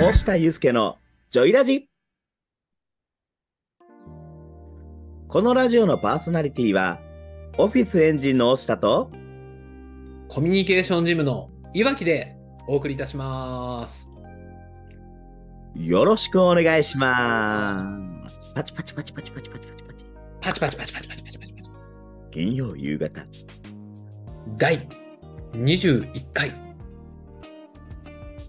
押下祐介のジョイラジこのラジオのパーソナリティは、オフィスエンジンの押下と、コミュニケーションジムのいわきでお送りいたします。よろしくお願いします。パチパチパチパチパチパチパチパチ。パチパチパチパチパチパチパチパチ。金曜夕方。第21回。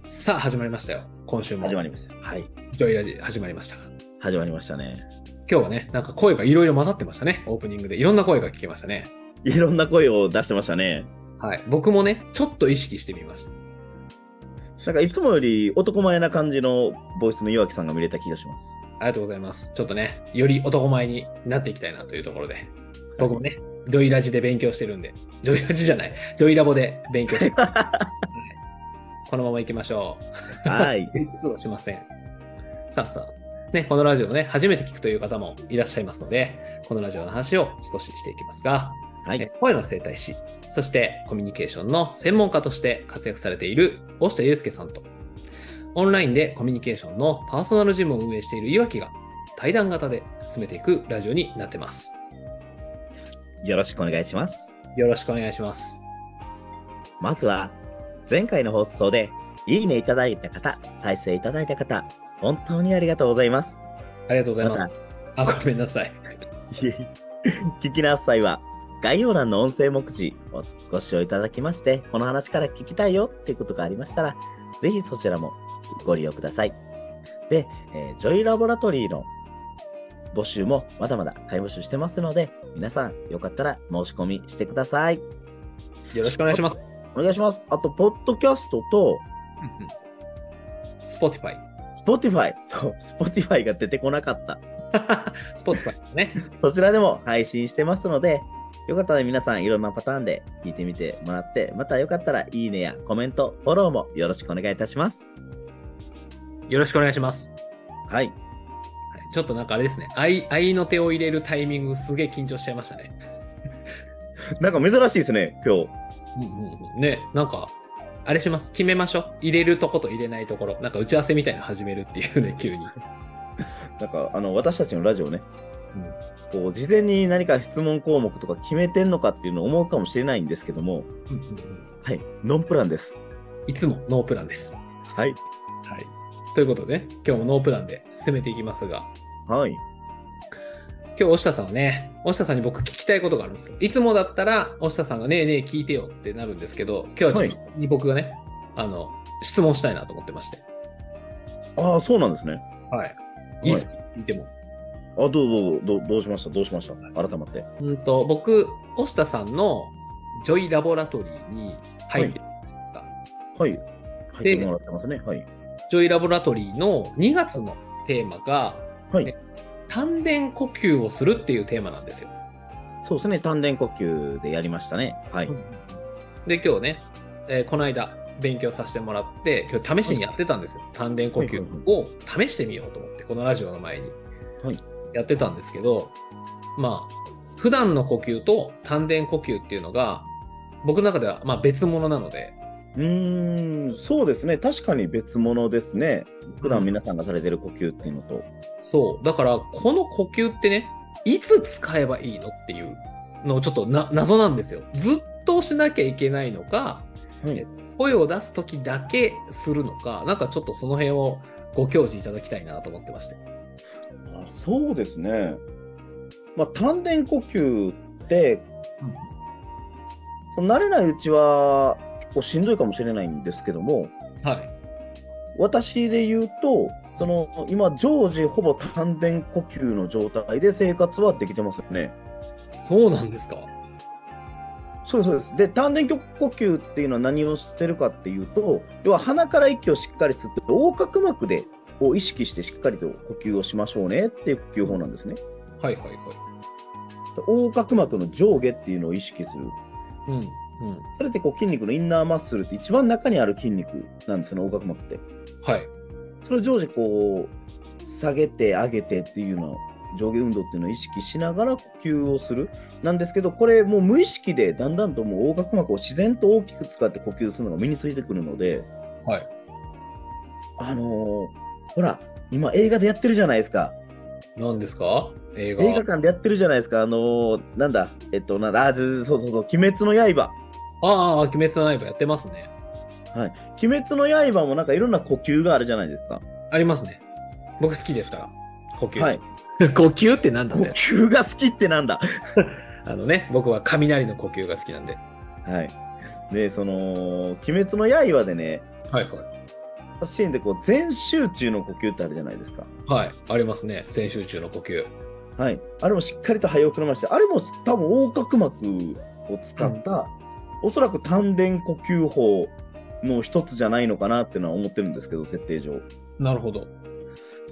さあ始まりましたよ。今週も。始まりました。はい。ジョイラジ始まりました。始まりましたね。今日はね、なんか声がいろいろ混ざってましたね。オープニングで。いろんな声が聞けましたね。いろんな声を出してましたね。はい。僕もね、ちょっと意識してみました。なんかいつもより男前な感じのボイスの岩木さんが見れた気がします。ありがとうございます。ちょっとね、より男前になっていきたいなというところで。僕もね、ジョイラジで勉強してるんで。ジョイラジじゃない。ジョイラボで勉強してる。はいこのまま行きましょう。はい。そうしません。さあさあ、ね、このラジオをね、初めて聞くという方もいらっしゃいますので、このラジオの話を少ししていきますが、はいえ。声の生態師、そしてコミュニケーションの専門家として活躍されている押下祐介さんと、オンラインでコミュニケーションのパーソナルジムを運営している岩木が対談型で進めていくラジオになってます。よろしくお願いします。よろしくお願いします。まずは、前回の放送で、いいねいただいた方、再生いただいた方、本当にありがとうございます。ありがとうございますま。あ、ごめんなさい。聞き直す際は、概要欄の音声目次をご視聴いただきまして、この話から聞きたいよっていうことがありましたら、ぜひそちらもご利用ください。で、えージョイラボラトリーの募集もまだまだ開募集してますので、皆さんよかったら申し込みしてください。よろしくお願いします。お願いします。あと、ポッドキャストと、 Spotify。Spotify。そう、Spotify が出てこなかった。 Spotify ね。そちらでも配信してますので、よかったら皆さんいろんなパターンで聞いてみてもらって、またよかったらいいねやコメント、フォローもよろしくお願いいたします。よろしくお願いします。はい。はいちょっとなんかあれですね。愛、愛の手を入れるタイミングすげえ緊張しちゃいましたね。なんか珍しいですね、今日。ね、なんか、あれします。決めましょう。入れるとこと入れないところ。なんか打ち合わせみたいなの始めるっていうね、急に。なんか、あの、私たちのラジオね、こう、事前に何か質問項目とか決めてんのかっていうのを思うかもしれないんですけども、はい、ノンプランです。いつもノープランです。はい。はい。ということでね、今日もノープランで進めていきますが、はい。今日、押下さんはね、押下さんに僕聞きたいことがあるんですよ。いつもだったら、押下さんがねえねえ聞いてよってなるんですけど、今日は実際に僕がね、あの、質問したいなと思ってまして。ああ、そうなんですね。はい。いいっすか、聞いても。あ、どうどうどうどうしました？どうしました？改めて。うんと、僕、押下さんのジョイラボラトリーに入ってるじゃないですか？はい。入ってもらってますね。はい。ジョイラボラトリーの2月のテーマが、はいえ。丹田呼吸をするっていうテーマなんですよ。そうですね。丹田呼吸でやりましたね。はい。で、今日ね、えーこの間勉強させてもらって、今日試しにやってたんですよ。丹田呼吸を試してみようと思って、このラジオの前にはいやってたんですけど、まあ、普段の呼吸と丹田呼吸っていうのが、僕の中ではまあ別物なので、うーん、そうですね。確かに別物ですね。普段皆さんがされてる呼吸っていうのと。そう。だから、この呼吸ってね、いつ使えばいいのっていうのをちょっとな謎なんですよ。ずっとしなきゃいけないのか、はい。声を出すときだけするのか、なんかちょっとその辺をご教示いただきたいなと思ってまして。あそうですね。まあ、丹田呼吸って、その慣れないうちは結構しんどいかもしれないんですけども、はい。私で言うと、その今、常時ほぼ丹田呼吸の状態で生活はできてますよね。そうなんですか？そうです、そうです。で、丹田呼吸っていうのは何をしてるかっていうと、要は鼻から息をしっかり吸って、横隔膜でを意識してしっかりと呼吸をしましょうねっていう呼吸法なんですね。はいはいはい。横隔膜の上下っていうのを意識する。うん。うん。それってこう筋肉のインナーマッスルって一番中にある筋肉なんですね、横隔膜って。はい。それを常時こう、下げて上げてっていうのを、上下運動っていうのを意識しながら呼吸をする。なんですけど、これもう無意識でだんだんともう横隔膜を自然と大きく使って呼吸するのが身についてくるので、はい。あのーほら、今映画でやってるじゃないですか。何ですか？映画。映画館でやってるじゃないですか。あのーなんだ、えっと、なんだ、あ、ずそうそうそう、鬼滅の刃。ああ、鬼滅の刃やってますね。はい。鬼滅の刃もなんかいろんな呼吸があるじゃないですか。ありますね。僕好きですから。呼吸。はい。呼吸ってなんだ？呼ね。吸が好きってなんだ？あのね、僕は雷の呼吸が好きなんで。はい。で、その、鬼滅の刃でね、はいシーンでこう、全集中の呼吸ってあるじゃないですか。はい。はい。ありますね。全集中の呼吸。はい。あれもしっかりと肺をくらまして、あれも多分横隔膜を使った、おそらく丹田呼吸法の一つじゃないのかなっていうのは思ってるんですけど、設定上。なるほど。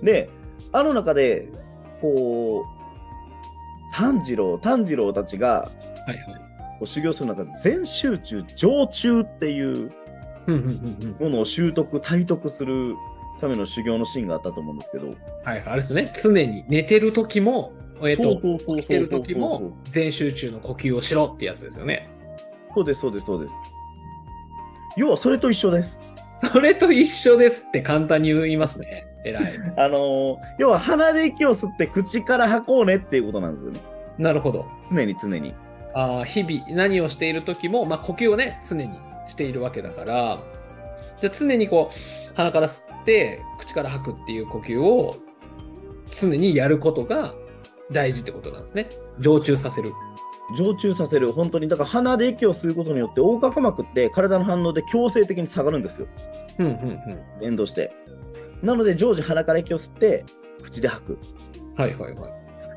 で、あの中で、こう、炭治郎、炭治郎たちがはいはい。こう修行する中で、全集中、常中っていう。ものを習得、体得するための修行のシーンがあったと思うんですけど、はい。あれですね。常に寝てる時も、えっと、起きてる時も、全集中の呼吸をしろってやつですよね。そうです、そうです、そうです。要はそれと一緒です。それと一緒ですって簡単に言いますね。偉い。あのー要は鼻で息を吸って口から吐こうねっていうことなんですよね。なるほど。常に常に。あー日々何をしている時も、まあ、呼吸をね、常にしているわけだから、じゃあ常にこう、鼻から吸って、口から吐くっていう呼吸を常にやることが大事ってことなんですね。常駐させる。常駐させる。本当に。だから鼻で息を吸うことによって、横隔膜って体の反応で強制的に下がるんですよ。うんうんうん。連動して。なので、常時鼻から息を吸って、口で吐く。はいはいはい。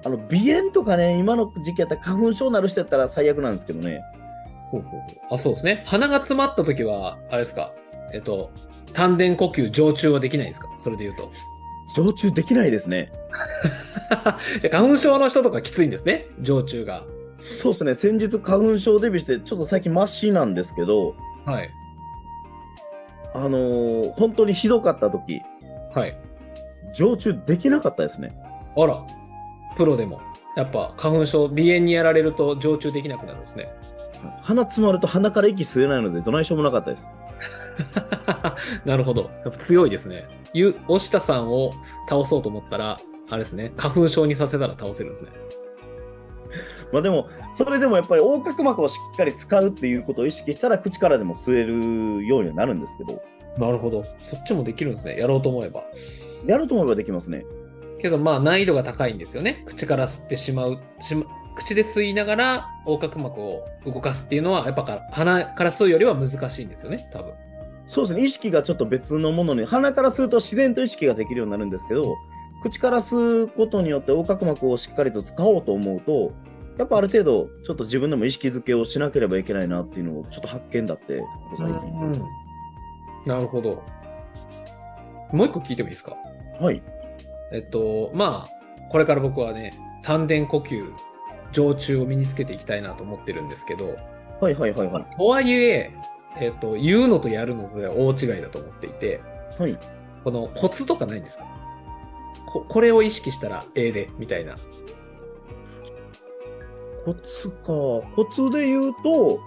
あの、鼻炎とかね、今の時期やったら花粉症になる人やったら最悪なんですけどね。ほうほうほうあ、そうですね。鼻が詰まった時は、あれですか？えっと、丹田呼吸常駐はできないですか？それで言うと。常駐できないですね。じゃあ花粉症の人とかきついんですね。常駐が。そうですね。先日花粉症デビューして、ちょっと最近マシなんですけど、はい。あのー本当にひどかった時、はい。常駐できなかったですね。あら、プロでも。やっぱ花粉症、鼻炎にやられると常駐できなくなるんですね。鼻詰まると鼻から息吸えないので、どないしようもなかったです。なるほど。やっぱ強いですね。ゆ、押下さんを倒そうと思ったら、あれですね。花粉症にさせたら倒せるんですね。まあでも、それでもやっぱり横隔膜をしっかり使うっていうことを意識したら、口からでも吸えるようにはなるんですけど、なるほど。そっちもできるんですね。やろうと思えば。やろうと思えばできますね。けどまあ難易度が高いんですよね。口から吸ってしまう、しま口で吸いながら横隔膜を動かすっていうのは、やっぱから鼻から吸うよりは難しいんですよね、多分。そうですね。意識がちょっと別のものに、鼻から吸うと自然と意識ができるようになるんですけど、口から吸うことによって横隔膜をしっかりと使おうと思うと、やっぱある程度、ちょっと自分でも意識づけをしなければいけないなっていうのを、ちょっと発見だって、最近。なるほど。もう一個聞いてもいいですか？はい。えっと、まあ、これから僕はね、丹田呼吸、常駐を身につけていきたいなと思ってるんですけど、はいはいはいはい。とはいえ、えっと、言うのとやるのでは大違いだと思っていて、はい。このコツとかないんですか？ここれを意識したらええで、みたいな。コツか。コツで言うと、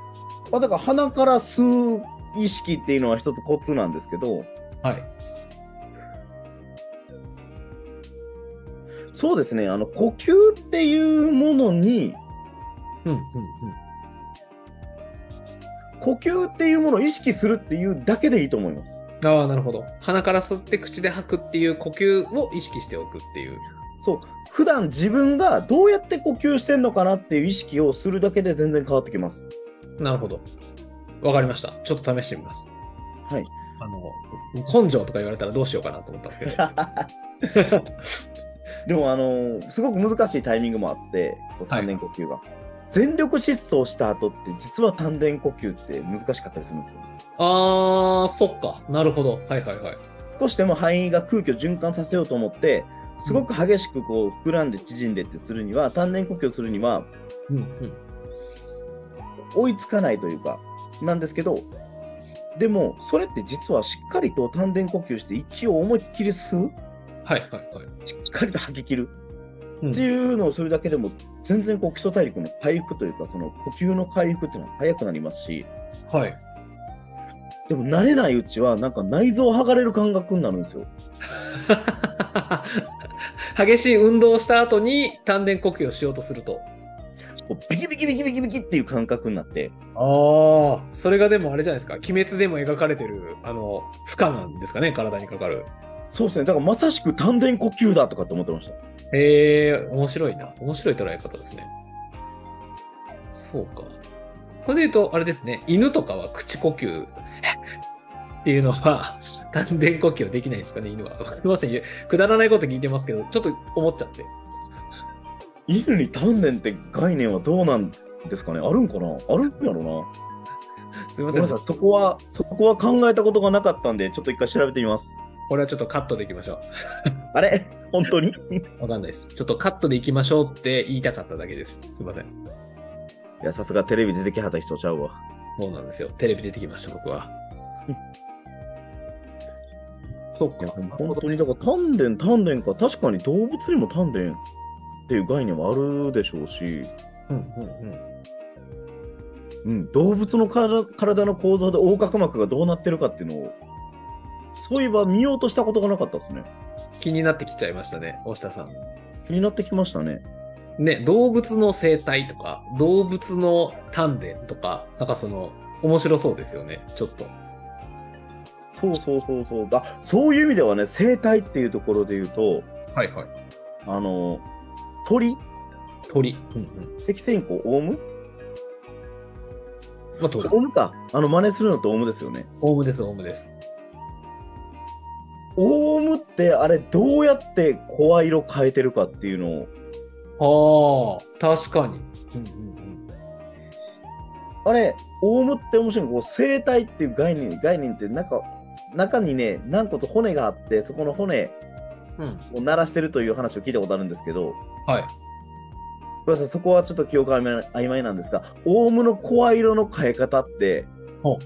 まあ、だから鼻から吸う意識っていうのは一つコツなんですけど、はい。そうですね、あの、呼吸っていうものに、うん、うん、呼吸っていうものを意識するっていうだけでいいと思います。うん。ああ、なるほど。鼻から吸って口で吐くっていう呼吸を意識しておくっていう。そう。普段自分がどうやって呼吸してんのかなっていう意識をするだけで全然変わってきます。なるほど。わかりました。ちょっと試してみます。はい。あの、根性とか言われたらどうしようかなと思ったんですけど。でも、あのすごく難しいタイミングもあって、こう丹田呼吸が。全力疾走した後って、実は丹田呼吸って難しかったりするんですよ。あー、そっか。なるほど。はいはいはい。少しでも肺が空気を循環させようと思って、すごく激しくこう膨らんで縮んでってするには、丹田呼吸をするにはうんうん。追いつかないというか、なんですけど、でも、それって実はしっかりと丹田呼吸して息を思いっきり吸う、はいはいはい。しっかりと吐き切る？うんっていうのをするだけでも、全然こう基礎体力の回復というか、その呼吸の回復っていうのは早くなりますし、はい。でも慣れないうちは、なんか内臓剥がれる感覚になるんですよ。激しい運動をした後に丹田呼吸をしようとすると。こうビキビキビキビキビキっていう感覚になって、ああ、それがでもあれじゃないですか。鬼滅でも描かれてる、あの、負荷なんですかね、体にかかる。そうですね。だからまさしく丹田呼吸だとかって思ってました。へえ、面白いな。面白い捉え方ですね。そうか。これで言うと、あれですね。犬とかは口呼吸 っていうのは、丹田呼吸はできないですかね、犬は。すいません。くだらないこと聞いてますけど、ちょっと思っちゃって。犬に丹田って概念はどうなんですかね？あるんかな？あるんやろなすいません。そこは、そこは考えたことがなかったんで、ちょっと一回調べてみます。これはちょっとカットでいきましょ あれ？本当に？う。わかんないです。ちょっとカットでいきましょうって言いたかっただけです。すいません。いや、さすがテレビ出てきはった人ちゃうわ。そうなんですよ。テレビ出てきました、僕は。そうか。本当に、だから丹田、丹田か、確かに動物にも丹田っていう概念はあるでしょうし、うんうんうん。うん、動物の体体の構造で横隔膜がどうなってるかっていうのを、そういえば見ようとしたことがなかったですね。気になってきちゃいましたね、大下さん。気になってきましたね。ね、動物の生態とか、動物の丹田とか、なんかその、面白そうですよね、ちょっと。そうそうそうそう。あ、そういう意味ではね、生態っていうところで言うと、はいはい。あの、鳥、鳥。うんうん。赤線香、オウム？まあ、鳥。オウムか。あの、真似するのってオウムですよね。オウムです、オウムです。オウムって、あれ、どうやって声色変えてるかっていうのを、ああ、確かに。うんうんうん。あれ、オウムって面白いの？こう生態っていう概念、概念ってなんか、中にね、何個と骨があって、そこの骨うん。を鳴らしてるという話を聞いたことあるんですけど、はい。そこはちょっと記憶曖昧曖昧なんですが、オウムの声色の変え方って、ほ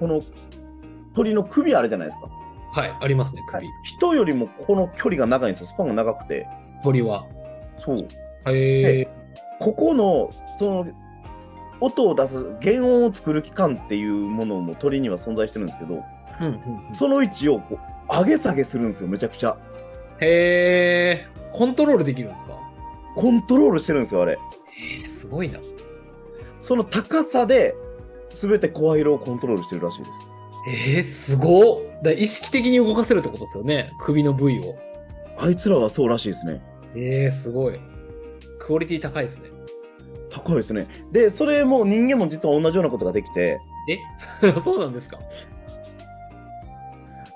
この鳥の首あるじゃないですか。はい、ありますね、首。人よりもこの距離が長いんですよ、スパンが長くて。鳥は。そう。へえ。ここの、その、音を出す、原音を作る器官っていうものも鳥には存在してるんですけど、うんうんうん。その位置をこう上げ下げするんですよ、めちゃくちゃ。へえ。コントロールできるんですか？コントロールしてるんですよ、あれ。へえ、すごいな。その高さで、すべて声色をコントロールしてるらしいです。ええ、すごっ。だ意識的に動かせるってことですよね。首の部位を。あいつらはそうらしいですね。ええ、すごい。クオリティ高いですね。高いですね。で、それも人間も実は同じようなことができて、え？そうなんですか？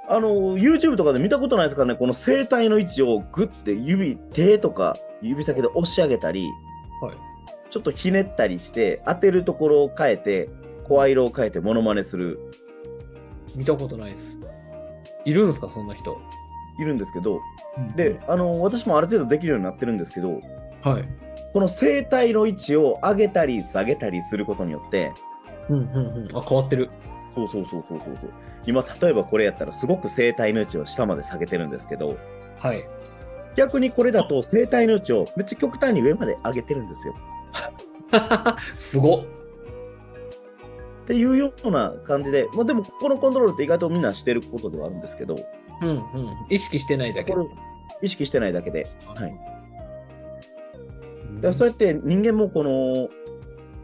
あの、YouTube とかで見たことないですからね、この声帯の位置をグッて指、手とか指先で押し上げたり、はい。ちょっとひねったりして、当てるところを変えて、声色を変えてモノマネする、見たことないです。いるんですかそんな人？いるんですけど、でで、、あの、私もある程度できるようになってるんですけど、はい。この声帯の位置を上げたり下げたりすることによって、うんうんうん。あ、変わってる。そうそうそうそうそうそう。今、例えばこれやったらすごく声帯の位置を下まで下げてるんですけど、はい。逆にこれだと声帯の位置をめっちゃ極端に上まで上げてるんですよ。すごっ。っていうような感じで、まあでもこのコントロールって意外とみんなしてることではあるんですけど、うんうん。意識してないだけ意識してないだけで。はい。うそうやって人間もこの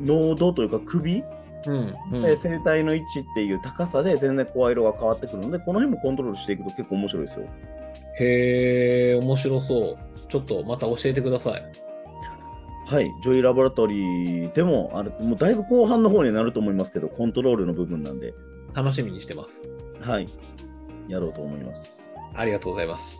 濃度というか首、うんうん。で声帯の位置っていう高さで全然声色が変わってくるので、この辺もコントロールしていくと結構面白いですよ。へえ、面白そう。ちょっとまた教えてください。はい。ジョイラボラトリーでも、あれ、もうだいぶ後半の方になると思いますけど、コントロールの部分なんで、楽しみにしてます。はい。やろうと思います。ありがとうございます。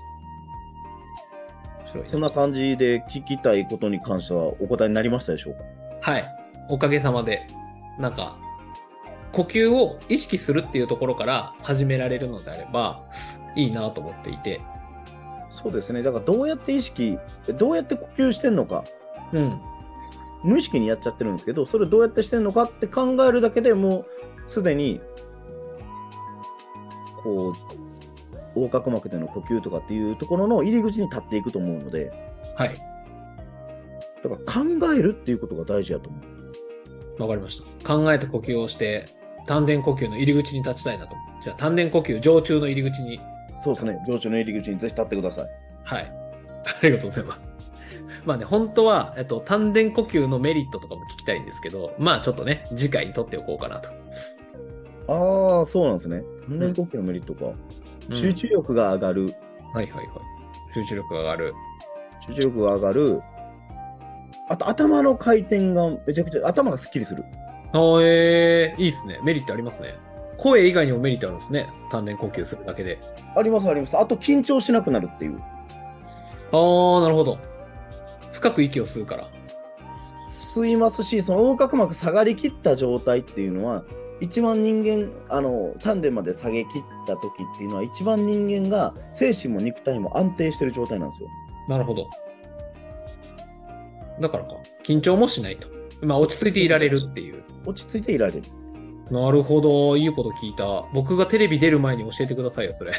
そんな感じで聞きたいことに関してはお答えになりましたでしょうか？はい。おかげさまで、なんか、呼吸を意識するっていうところから始められるのであれば、いいなと思っていて。そうですね。だからどうやって意識、どうやって呼吸してんのか、うん。無意識にやっちゃってるんですけど、それどうやってしてんのかって考えるだけでもうすでに、こう、横隔膜での呼吸とかっていうところの入り口に立っていくと思うので、はい。だから考えるっていうことが大事だと思う。わかりました。考えて呼吸をして、丹田呼吸の入り口に立ちたいなと。じゃあ、丹田呼吸、常駐の入り口に。そうですね。上中の入り口にぜひ立ってください。はい。ありがとうございます。まあね、本当は、えっと、丹田呼吸のメリットとかも聞きたいんですけど、まあちょっとね、次回に取っておこうかなと。ああ、そうなんですね。丹田呼吸のメリットか。集中力が上がる。はいはいはい。集中力が上がる。集中力が上がる。あと、頭の回転がめちゃくちゃ、頭がスッキリする。あーえー、いいっすね。メリットありますね。声以外にもメリットあるんですね。丹田呼吸するだけで。ありますあります。あと、緊張しなくなるっていう。あー、なるほど。深く息を吸うから。吸いますし、その横隔膜下がりきった状態っていうのは、一番人間、あの、丹田まで下げきった時っていうのは、一番人間が精神も肉体も安定してる状態なんですよ。なるほど。だからか。緊張もしないと。まあ落ち着いていられるっていう。落ち着いていられる。なるほど。いいこと聞いた。僕がテレビ出る前に教えてくださいよ、それ。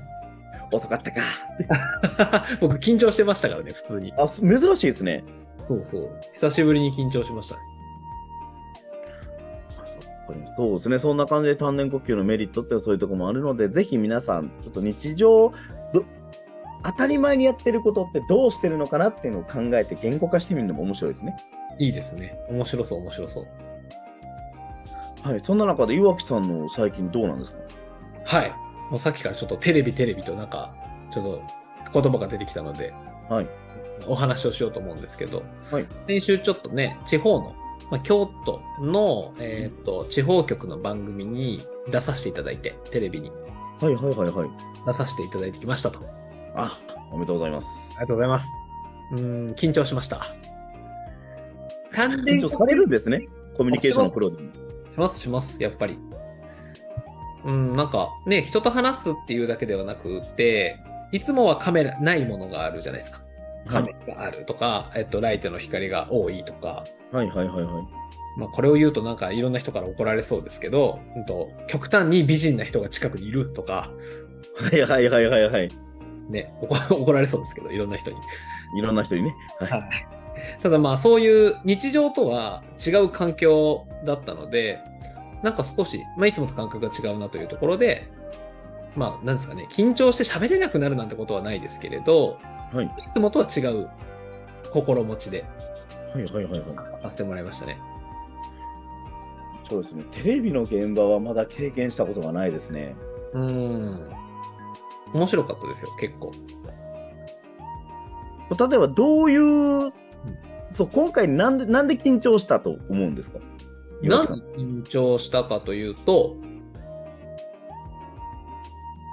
遅かったか。僕緊張してましたからね、普通に。あ、す珍しいですね。そうそう。久しぶりに緊張しましたね。そうですね。そんな感じで丹田呼吸のメリットってそういうところもあるので、ぜひ皆さん、ちょっと日常、ど当たり前にやってることってどうしてるのかなっていうのを考えて言語化してみるのも面白いですね。いいですね。面白そう、面白そう。はい。そんな中で岩木さんの最近どうなんですか？はい。もうさっきからちょっとテレビテレビとなんか、ちょっと言葉が出てきたので、はい。お話をしようと思うんですけど、はい。先週ちょっとね、地方の、まあ、京都の、えっ、と、地方局の番組に出させていただいて、テレビにはいはいはいはい。出させていただいてきましたと。ああ、おめでとうございます。りがとうございます。うーん、緊張しました。丹田緊張されるんですね。コミュニケーションのプロでも。しますします、やっぱり。うん、なんかね、人と話すっていうだけではなくて、いつもはカメラないものがあるじゃないですか。カメラがあるとか、えっと、ライトの光が多いとか、はいはいはいはい。まあ、これを言うとなんかいろんな人から怒られそうですけど、うんと、極端に美人な人が近くにいるとか、はいはいはいはいはい。ね、怒 怒られそうですけど、いろんな人に。いろんな人にね。はい。ただまあそういう日常とは違う環境だったので、なんか少し、まあいつもと感覚が違うなというところで、まあなんですかね、緊張して喋れなくなるなんてことはないですけれど、はい。いつもとは違う心持ちではいはいはいはい。させてもらいましたね。そうですね。テレビの現場はまだ経験したことがないですね。うーん。面白かったですよ、結構。例えばどういう、そう、今回なんで、なんで緊張したと思うんですか？なんで緊張したかというと、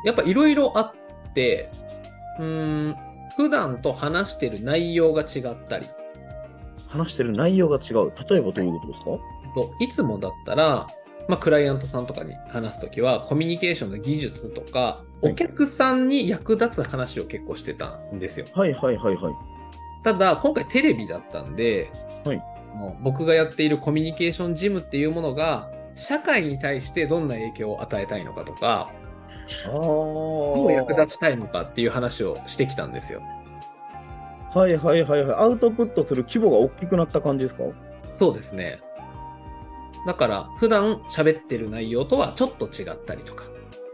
やっぱいろいろあって、うーん、普段と話してる内容が違ったり、話してる内容が違う。例えばどういうことですか？といつもだったら、まあ、クライアントさんとかに話すときは、コミュニケーションの技術とか、はいお客さんに役立つ話を結構してたんですよ。はいはいはいはい。ただ、今回テレビだったんで、はいもう僕がやっているコミュニケーションジムっていうものが、社会に対してどんな影響を与えたいのかとか、ああ。どう役立ちたいのかっていう話をしてきたんですよ。はいはいはいはい。アウトプットする規模が大きくなった感じですか？そうですね。だから、普段喋ってる内容とはちょっと違ったりとか、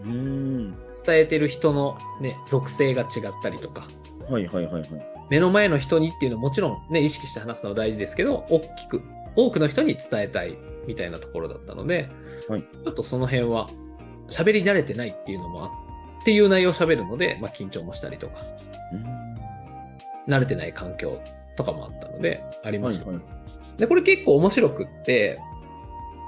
うーん。伝えてる人のね、属性が違ったりとか、はいはいはいはい。目の前の人にっていうのはもちろんね、意識して話すのは大事ですけど、大きく、多くの人に伝えたいみたいなところだったので、はいちょっとその辺は喋り慣れてないっていうのもあっていう内容を喋るので、まあ緊張もしたりとか、うーん慣れてない環境とかもあったので、ありました。はいはい。で、これ結構面白くって、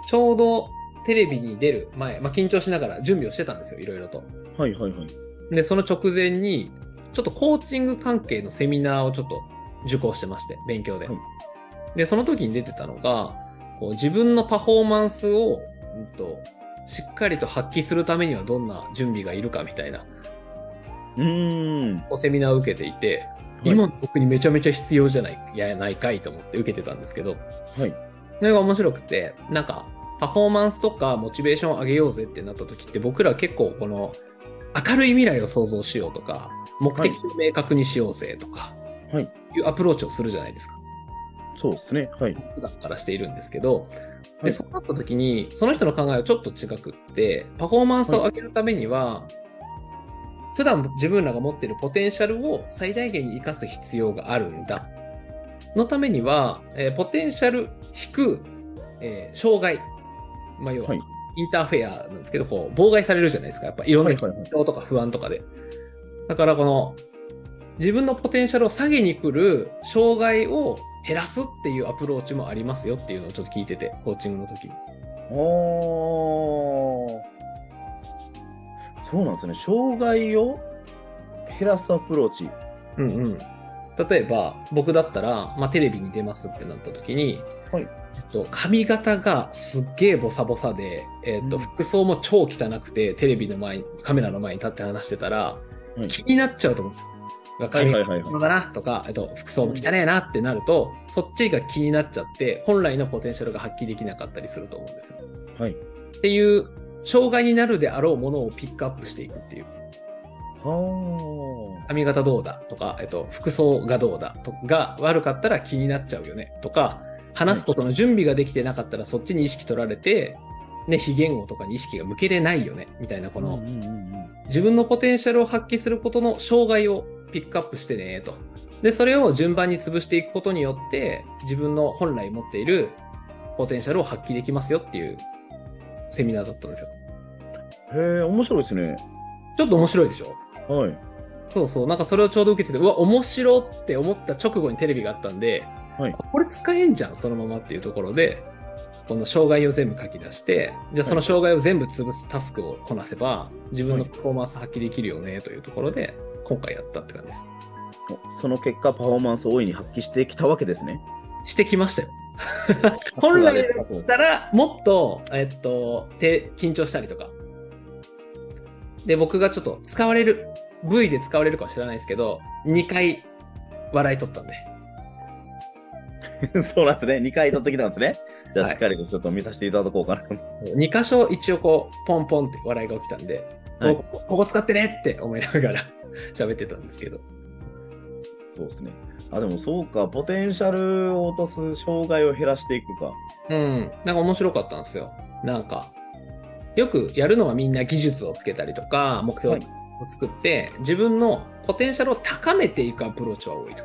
ちょうどテレビに出る前、まあ緊張しながら準備をしてたんですよ、いろいろと。はいはいはい。で、その直前に、ちょっとコーチング関係のセミナーをちょっと受講してまして、勉強で。はいで、その時に出てたのが、こう自分のパフォーマンスを、うんと、しっかりと発揮するためにはどんな準備がいるかみたいな、うーん。セミナーを受けていて、い今の僕にめちゃめちゃ必要じゃない、やないかいと思って受けてたんですけど、はい。それが面白くて、なんか、パフォーマンスとかモチベーションを上げようぜってなった時って僕ら結構この明るい未来を想像しようとか、目的を明確にしようぜとか、はい。いうアプローチをするじゃないですか。そうですね。はい。普段からしているんですけど、で、はいそうなった時に、その人の考えはちょっと違くって、パフォーマンスを上げるためには、普段自分らが持っているポテンシャルを最大限に活かす必要があるんだ。のためには、えーポテンシャル引く、えー障害。まあ、要は、はい interfere なんですけど、こう、妨害されるじゃないですか。やっぱいろんなはいはいはい緊張とか不安とかで。だからこの、自分のポテンシャルを下げに来る障害を減らすっていうアプローチもありますよっていうのをちょっと聞いてて、コーチングの時に。おー。そうなんですね。障害を減らすアプローチ。うんうん。例えば、僕だったら、まあ、テレビに出ますってなった時に、はいえっと、髪型がすっげえボサボサで、えっと、うん服装も超汚くて、テレビの前に、カメラの前に立って話してたら、はい気になっちゃうと思うんですよ。髪。型だなとか、えっと、服装も汚ねえなってなると、そっちが気になっちゃって、本来のポテンシャルが発揮できなかったりすると思うんですよ。はい。っていう、障害になるであろうものをピックアップしていくっていう。は髪型どうだとか、えっと、服装がどうだとが悪かったら気になっちゃうよねとか、話すことの準備ができてなかったらそっちに意識取られて、ね、非言語とかに意識が向けれないよねみたいな、この、自分のポテンシャルを発揮することの障害をピックアップしてねと。で、それを順番に潰していくことによって、自分の本来持っているポテンシャルを発揮できますよっていうセミナーだったんですよ。へえ、面白いですね。ちょっと面白いでしょ？はい。そうそう。なんかそれをちょうど受けてて、うわ、面白って思った直後にテレビがあったんで、はいこれ使えんじゃん、そのままっていうところで、この障害を全部書き出して、じゃあその障害を全部潰すタスクをこなせば、自分のパフォーマンス発揮できるよね、というところで、今回やったって感じです。おその結果、パフォーマンスを大いに発揮してきたわけですね。してきましたよ。本来だったら、もっと、えっと、手、緊張したりとか。で、僕がちょっと使われる、V で使われるかは知らないですけど、2回笑い取ったんで。そうなんですね。2回取ってきたんですね。じゃあ、はいしっかりとちょっと見させていただこうかな。2箇所一応こう、ポンポンって笑いが起きたんで、はいここここ使ってねって思いながら 喋ってたんですけど。そうですね。あ、でもそうか。ポテンシャルを落とす障害を減らしていくか。うん。なんか面白かったんですよ。なんか、よくやるのはみんな技術をつけたりとか、目標をはい作って、自分のポテンシャルを高めていくアプローチは多いと。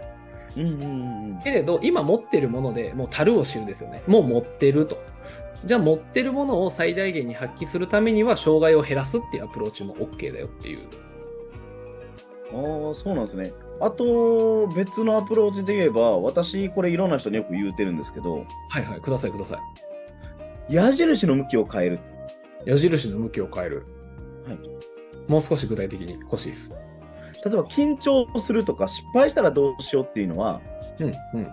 うんうんうんうん。けれど、今持ってるものでもう足るを知るですよね。もう持ってると。じゃあ持ってるものを最大限に発揮するためには障害を減らすっていうアプローチも OK だよっていう。ああ、そうなんですね。あと、別のアプローチで言えば、私、これいろんな人によく言うてるんですけど、はいはい、くださいください。矢印の向きを変える。矢印の向きを変える。はい。もう少し具体的に欲しいです。例えば、緊張するとか、失敗したらどうしようっていうのは、うん、うん。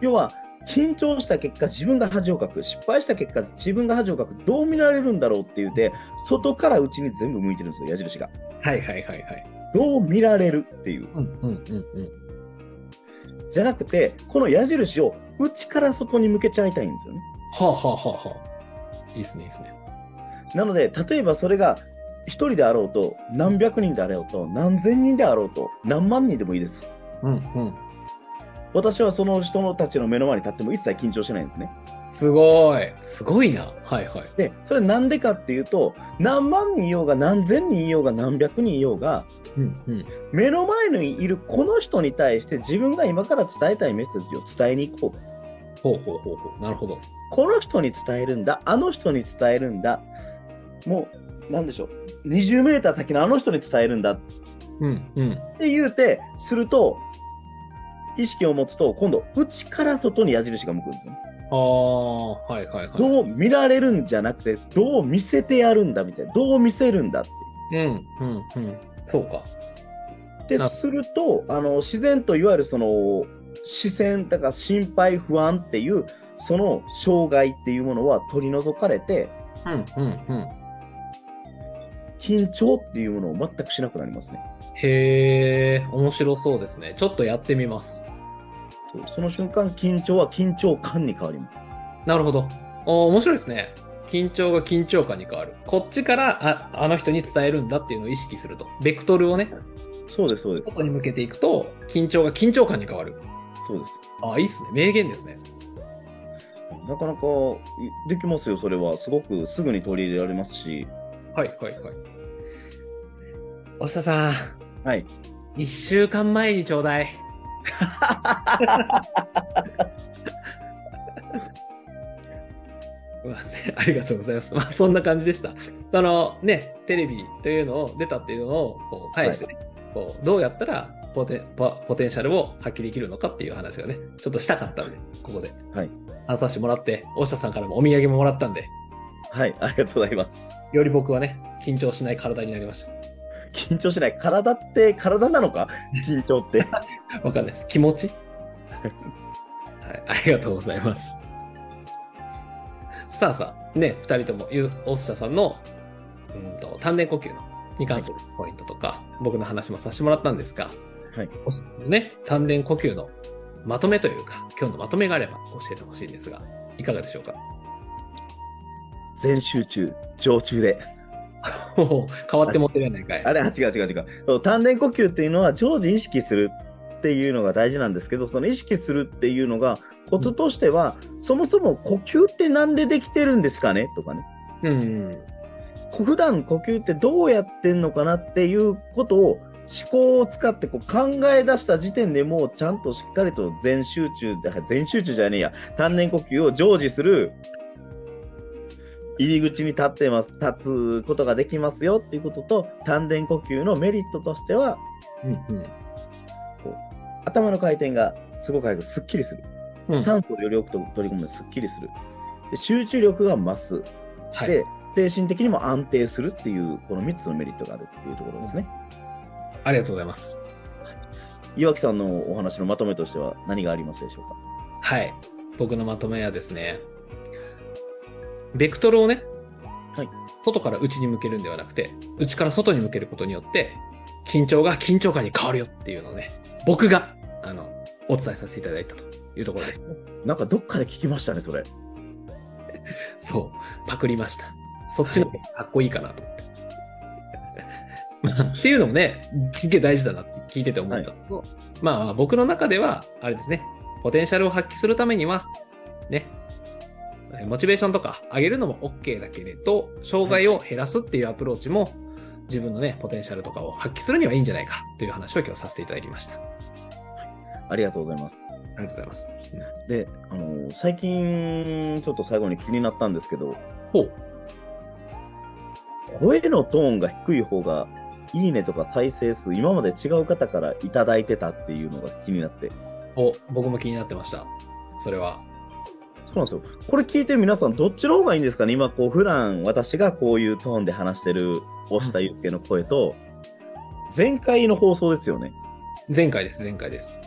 要は、緊張した結果、自分が恥をかく、失敗した結果、自分が恥をかく、どう見られるんだろうって言って、外から内に全部向いてるんですよ、矢印が。はいはいはいはい。どう見られるっていう。うん、うん、うん、うん。じゃなくて、この矢印を内から外に向けちゃいたいんですよね。はあはあはあはあ。いいっすね、いいっすね。なので、例えばそれが一人であろうと、何百人であろうと、何千人であろうと、何万人でもいいです。うん、うん。私はその人たちの目の前に立っても一切緊張しないんですね。すごい。すごいな。はいはい。で、それなんでかっていうと、何万人いようが、何千人いようが、何百人いようが、うん、うん。目の前にいるこの人に対して自分が今から伝えたいメッセージを伝えに行こう。ほうほうほうほう。なるほど。この人に伝えるんだ、あの人に伝えるんだ、もう、なんでしょう、20メーター先のあの人に伝えるんだっうん、うん。て言うて、すると、意識を持つと、今度、内から外に矢印が向くんですよね。ああ、はいはいはい。どう見られるんじゃなくて、どう見せてやるんだみたいな、どう見せるんだっていう。うん、うん、うん。そうか。で、なすると、あの、自然といわゆるその、視線、だから心配、不安っていう、その障害っていうものは取り除かれて、うん、うん、うん。緊張っていうものを全くしなくなりますね。へえ、面白そうですね。ちょっとやってみます。その瞬間、緊張は緊張感に変わります。なるほど。お面白いですね。緊張が緊張感に変わる。こっちから、あ、あの人に伝えるんだっていうのを意識すると。ベクトルをね、そうです、そうです。外に向けていくと、緊張が緊張感に変わる。そうです。あ、いいっすね。名言ですね。なかなかいできますよ、それは。すごくすぐに取り入れられますし。はいはいはい。お下さん、はい。一週間前にちょうだい。うわねありがとうございます。まあ、そんな感じでした。あのね、テレビというのを出たっていうのをこう返してね、こうどうやったらポテポポテンシャルを発揮できるのかっていう話がね、ちょっとしたかったんで、ここではい。話させてもらって、大下さんからもお土産ももらったんで、はい。ありがとうございます。より僕はね、緊張しない体になりまし緊張しない。体って、体なのか？緊張って。た。わかんないです。気持ち？はい、ありがとうございます。さあさあ、ね、二人とも、ゆ大下さんの、うんと、丹田呼吸の、に関するポイントとか、僕の話もさせてもらったんですが、はい。大下さんのね、丹田呼吸のまとめというか、今日のまとめがあれば教えてほしいんですが、いかがでしょうか？全集中、常駐で。変わって持ってるやないかい。あれ、あ違う違う違う。丹田呼吸っていうのは常時意識するっていうのが大事なんですけど、その意識するっていうのが、コツとしては、そもそも呼吸ってなんでできてるんですかね？とかね。うん。普段呼吸ってどうやってんのかなっていうことを思考を使ってこう考え出した時点でもうちゃんとしっかりと全集中で、全集中じゃねえや、丹田呼吸を常時する入り口に立ってます、立つことができますよっていうことと、丹田呼吸のメリットとしては、うんうん。頭の回転がすごく早くすっきりする。うん酸素をより多く取り込むすっきりする。で集中力が増す。はい。で、精神的にも安定するっていう、この3つのメリットがあるっていうところですね。ありがとうございます。岩木さんのお話のまとめとしては何がありますでしょうか？はい。僕のまとめはですね、ベクトルをね、はい外から内に向けるんではなくて、内から外に向けることによって、緊張が緊張感に変わるよっていうのをね、僕が、あの、お伝えさせていただいたというところです。なんかどっかで聞きましたね、それ。そう、パクりました。そっちの方がかっこいいかなと思って。まあ、っていうのもね、すげえ大事だなって聞いてて思ったのと、まあ僕の中では、あれですね、ポテンシャルを発揮するためには、ね、モチベーションとか上げるのも OK だけれど、障害を減らすっていうアプローチも、自分のね、ポテンシャルとかを発揮するにはいいんじゃないかという話を今日させていただきました。あありがとうございます。りがとうございます。で、あの最近、ちょっと最後に気になったんですけど、ほう。声のトーンが低い方が、いいねとか再生数、今まで違う方からいただいてたっていうのが気になって。お、僕も気になってました。それは。そうなんですよ。これ聞いてる皆さん、どっちの方がいいんですかね？今、こう、普段私がこういうトーンで話してる、押下祐介の声と、前回の放送ですよね。前回です、前回です。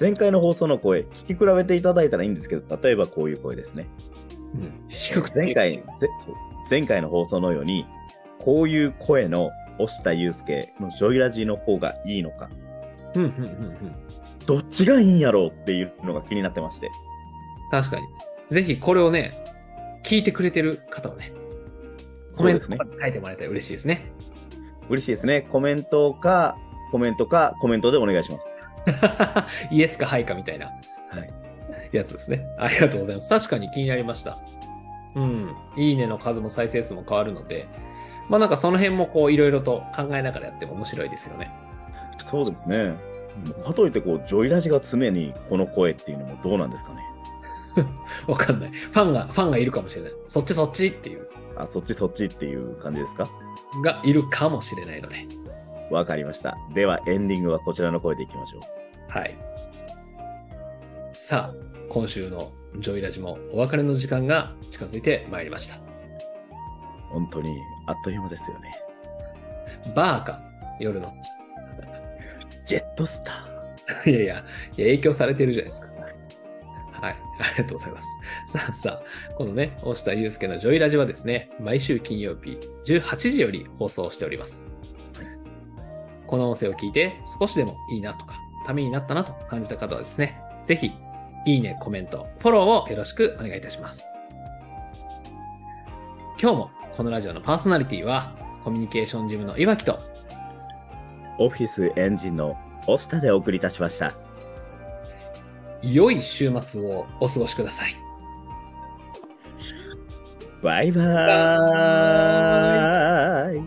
前回の放送の声、聞き比べていただいたらいいんですけど、例えばこういう声ですね。うん。低くて前回、前回の放送のように、こういう声の押下祐介のジョイラジの方がいいのか、うん、うん、うん、うん。どっちがいいんやろうっていうのが気になってまして。確かに。ぜひこれをね、聞いてくれてる方はね、コメントに書いてもらえたら嬉しいですね。嬉しいですね。コメントか、コメントか、コメントでお願いします。イエスかハイかみたいなはい。やつですね。ありがとうございます。確かに気になりました。うん。いいねの数も再生数も変わるので、まあなんかその辺もこういろいろと考えながらやっても面白いですよね。そうですね。かといって、こう、ジョイラジが常にこの声っていうのもどうなんですかね。わかんない。ファンが、ファンがいるかもしれない。そっちそっちっていう、あ、そっちそっちっていう感じですか？がいるかもしれないので。わかりました。では、エンディングはこちらの声でいきましょう。はい。さあ、今週のジョイラジもお別れの時間が近づいてまいりました。本当に、あっという間ですよね。バーか、夜の。ジェットスター。いやいや、いや影響されてるじゃないですか。はい、ありがとうございます。さ あさあ、このね、大下祐介のジョイラジはですね、毎週金曜日18時より放送しております。この音声を聞いて少しでもいいなとか、ためになったなと感じた方はですね、ぜひ、いいね、コメント、フォローをよろしくお願いいたします。今日もこのラジオのパーソナリティは、コミュニケーションジムの岩木と、オフィスエンジンの押下でお送りいたしました。良い週末をお過ごしください。バイバーイ。